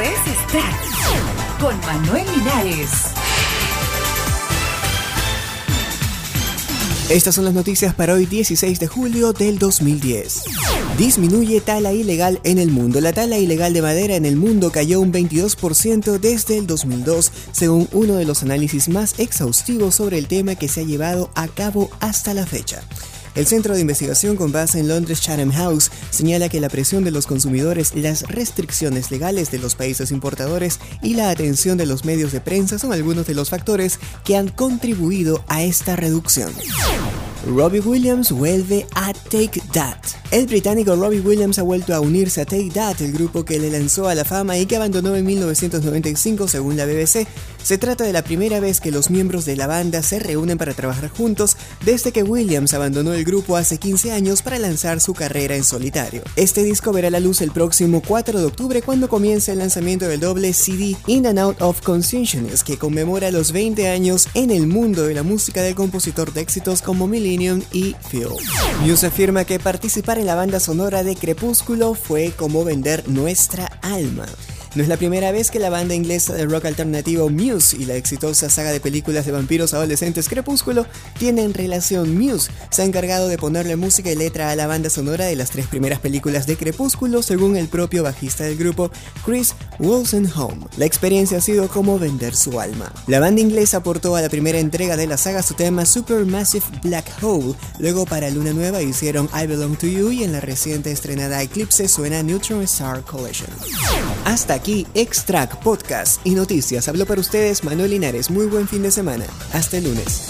es estar con Manuel Linares. Estas son las noticias para hoy 16 de julio del 2010. Disminuye tala ilegal en el mundo. La tala ilegal de madera en el mundo cayó un 22% desde el 2002, según uno de los análisis más exhaustivos sobre el tema que se ha llevado a cabo hasta la fecha. El Centro de Investigación con base en Londres Chatham House señala que la presión de los consumidores, las restricciones legales de los países importadores y la atención de los medios de prensa son algunos de los factores que han contribuido a esta reducción. Robbie Williams vuelve a Take That. El británico Robbie Williams ha vuelto a unirse a Take That, el grupo que le lanzó a la fama y que abandonó en 1995 según la BBC. Se trata de la primera vez que los miembros de la banda se reúnen para trabajar juntos desde que Williams abandonó el grupo hace 15 años para lanzar su carrera en solitario. Este disco verá la luz el próximo 4 de octubre cuando comience el lanzamiento del doble CD In and Out of Consciousness que conmemora los 20 años en el mundo de la música del compositor de éxitos como Millennium y. Muse afirma que participar en la banda sonora de Crepúsculo fue como vender nuestra alma. No es la primera vez que la banda inglesa de rock alternativo Muse y la exitosa saga de películas de vampiros adolescentes Crepúsculo tienen relación. Muse se ha encargado de ponerle música y letra a la banda sonora de las tres primeras películas de Crepúsculo, según el propio bajista del grupo, Chris Wolstenholme. La experiencia ha sido como vender su alma. La banda inglesa aportó a la primera entrega de la saga su tema Supermassive Black Hole, luego para Luna Nueva hicieron I Belong to You y en la reciente estrenada Eclipse suena Neutron Star Collision. Hasta aquí aquí Extract Podcast y Noticias. Habló para ustedes Manuel Linares. Muy buen fin de semana. Hasta el lunes.